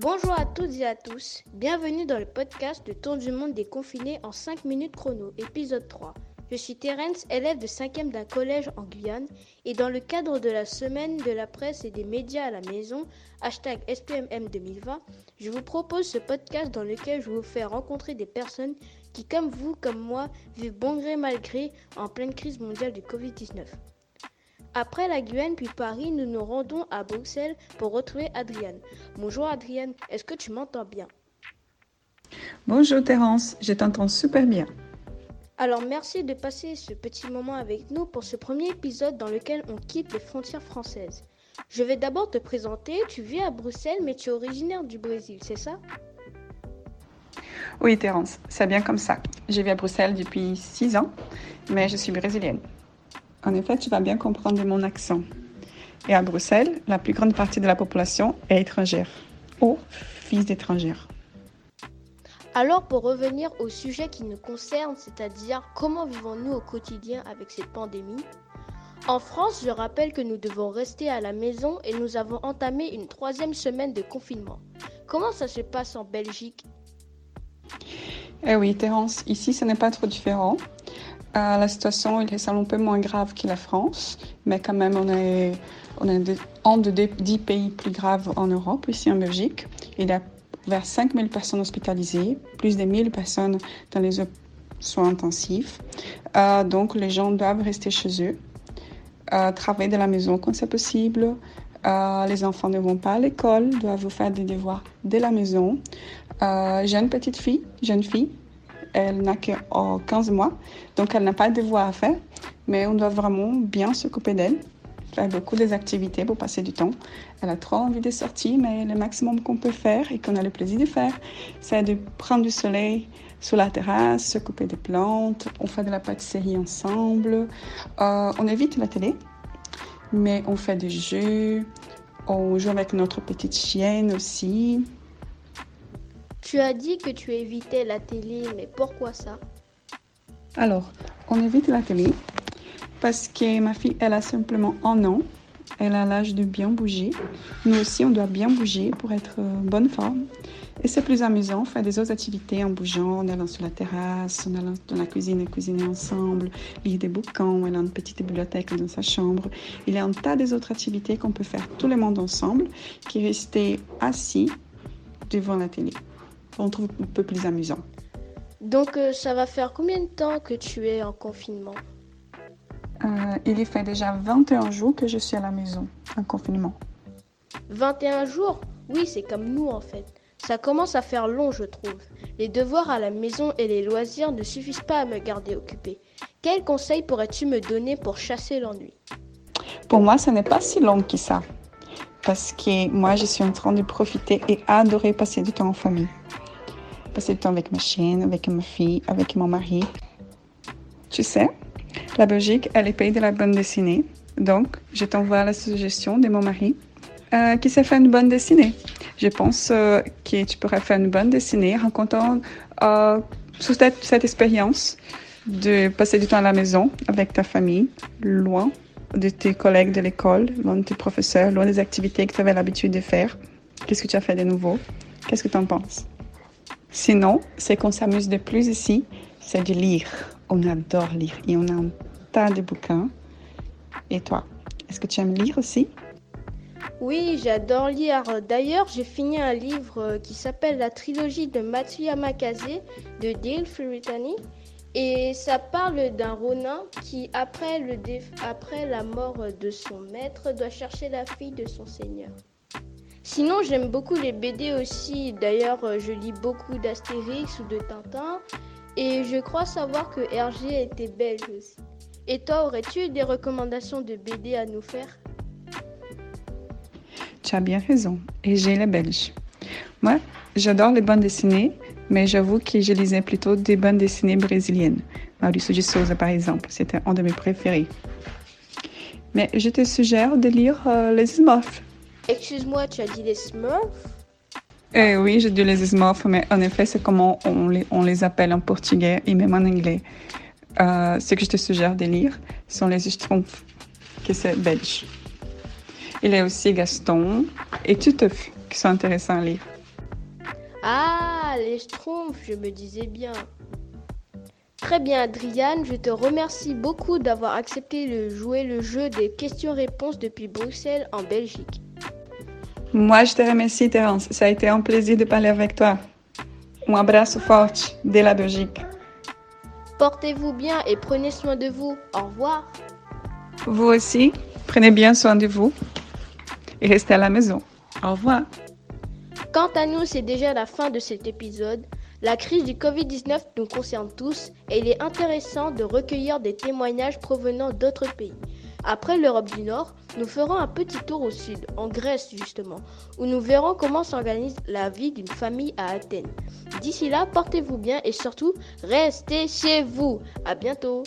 Bonjour à toutes et à tous, bienvenue dans le podcast de Tour du monde des confinés en 5 minutes chrono, épisode 3. Je suis Terence, élève de 5e d'un collège en Guyane, et dans le cadre de la semaine de la presse et des médias à la maison, hashtag SPMM 2020, je vous propose ce podcast dans lequel je vous fais rencontrer des personnes qui, comme vous, comme moi, vivent bon gré mal gré en pleine crise mondiale du Covid-19. Après la Guyane puis Paris, nous nous rendons à Bruxelles pour retrouver Adrienne. Bonjour Adrienne, est-ce que tu m'entends bien? Bonjour Terence, je t'entends super bien. Alors merci de passer ce petit moment avec nous pour ce premier épisode dans lequel on quitte les frontières françaises. Je vais d'abord te présenter, tu vis à Bruxelles mais tu es originaire du Brésil, c'est ça? Oui Terence, c'est bien comme ça. Je vis à Bruxelles depuis 6 ans, mais je suis brésilienne. En effet, tu vas bien comprendre mon accent. Et à Bruxelles, la plus grande partie de la population est étrangère ou fils d'étrangères. Alors pour revenir au sujet qui nous concerne, c'est-à-dire comment vivons-nous au quotidien avec cette pandémie? En France, je rappelle que nous devons rester à la maison et nous avons entamé une troisième semaine de confinement. Comment ça se passe en Belgique? Eh oui, Terence, ici ce n'est pas trop différent. Euh, la situation est un peu moins grave que la France, mais quand même, on est, on est un de dix pays plus graves en Europe, ici en Belgique. Il y a vers 5000 personnes hospitalisées, plus de 1000 personnes dans les soins intensifs. Euh, donc, les gens doivent rester chez eux, euh, travailler de la maison quand c'est possible. les enfants ne vont pas à l'école, doivent faire des devoirs de la maison. J'ai une petite fille, jeune fille, elle n'a que 15 mois, donc elle n'a pas de devoirs à faire, mais on doit vraiment bien s'occuper d'elle, faire beaucoup des activités pour passer du temps. Elle a trop envie de sortir, mais le maximum qu'on peut faire et qu'on a le plaisir de faire, c'est de prendre du soleil sur la terrasse, s'occuper des plantes, on fait de la pâtisserie ensemble, euh, on évite la télé, mais on fait des jeux, on joue avec notre petite chienne aussi. Tu as dit que tu évitais la télé, mais pourquoi ça? Alors, on évite la télé parce que ma fille, elle a simplement un an. Elle a l'âge de bien bouger. Nous aussi, on doit bien bouger pour être en bonne forme. Et c'est plus amusant, faire des autres activités en bougeant, en allant sur la terrasse, en allant dans la cuisine et cuisiner ensemble, lire des bouquins, aller dans une petite bibliothèque dans sa chambre. Il y a un tas d'autres activités qu'on peut faire tout le monde ensemble, qui rester assis devant la télé on trouve un peu plus amusant. Donc euh, ça va faire combien de temps que tu es en confinement euh, Il y fait déjà 21 jours que je suis à la maison, en confinement. 21 jours Oui, c'est comme nous en fait. Ça commence à faire long, je trouve. Les devoirs à la maison et les loisirs ne suffisent pas à me garder occupée. Quels conseils pourrais-tu me donner pour chasser l'ennui Pour moi, ce n'est pas si long que ça. Parce que moi, je suis en train de profiter et adorer passer du temps en famille passer du temps avec ma chienne, avec ma fille, avec mon mari. Tu sais, la Belgique est le pays de la bande dessinée. Donc, je t'envoie la suggestion de mon mari euh, qui sait faire une bande dessinée. Je pense euh, que tu pourrais faire une bande dessinée rencontrant euh, sous cette, cette expérience de passer du temps à la maison avec ta famille, loin de tes collègues de l'école, loin de tes professeurs, loin des activités que tu avais l'habitude de faire. Qu'est-ce que tu as fait de nouveau? Qu'est-ce que tu en penses? Sinon, ce qu'on s'amuse de plus ici, c'est de lire. On adore lire et on a un tas de bouquins. Et toi, est-ce que tu aimes lire aussi? Oui, j'adore lire. D'ailleurs, j'ai fini un livre qui s'appelle La trilogie de Matsuyama Kaze de Dale Furitani. Et ça parle d'un ronin qui, après la mort de son maître, doit chercher la fille de son seigneur. Sinon, j'aime beaucoup les BD aussi. D'ailleurs, euh, je lis beaucoup d'Astérix ou de Tintin. Et je crois savoir que Hergé était belge aussi. Et toi, aurais-tu des recommandations de BD à nous faire? Tu as bien raison. Et j'ai les belges. Moi, j'adore les bandes dessinées, mais j'avoue que je lisais plutôt des bandes dessinées brésiliennes. Maurício de Souza, par exemple, c'était un de mes préférés. Mais je te suggère de lire euh, Les Smurfs Excuse-moi, tu as dit les Smurfs? Eh Oui, j'ai dit les Smurfs, mais en effet, c'est comment on les, on les appelle en portugais et même en anglais. Euh, ce que je te suggère de lire sont les Schtroumpfs, qui c'est belge. Il y a aussi Gaston et Tuteuf, qui sont intéressants à lire. Ah, les schtroumpfs, je me disais bien. Très bien, Adriane, je te remercie beaucoup d'avoir accepté de jouer le jeu des questions-réponses depuis Bruxelles en Belgique. Moi, je te remercie, Terence. Ça a été un plaisir de parler avec toi. Un abraço forte de la Belgique. Portez-vous bien et prenez soin de vous. Au revoir. Vous aussi, prenez bien soin de vous et restez à la maison. Au revoir. Quant à nous, c'est déjà la fin de cet épisode. La crise du Covid-19 nous concerne tous et il est intéressant de recueillir des témoignages provenant d'autres pays. Après l'Europe du Nord, nous ferons un petit tour au sud, en Grèce justement, où nous verrons comment s'organise la vie d'une famille à Athènes. D'ici là, portez-vous bien et surtout, restez chez vous. À bientôt.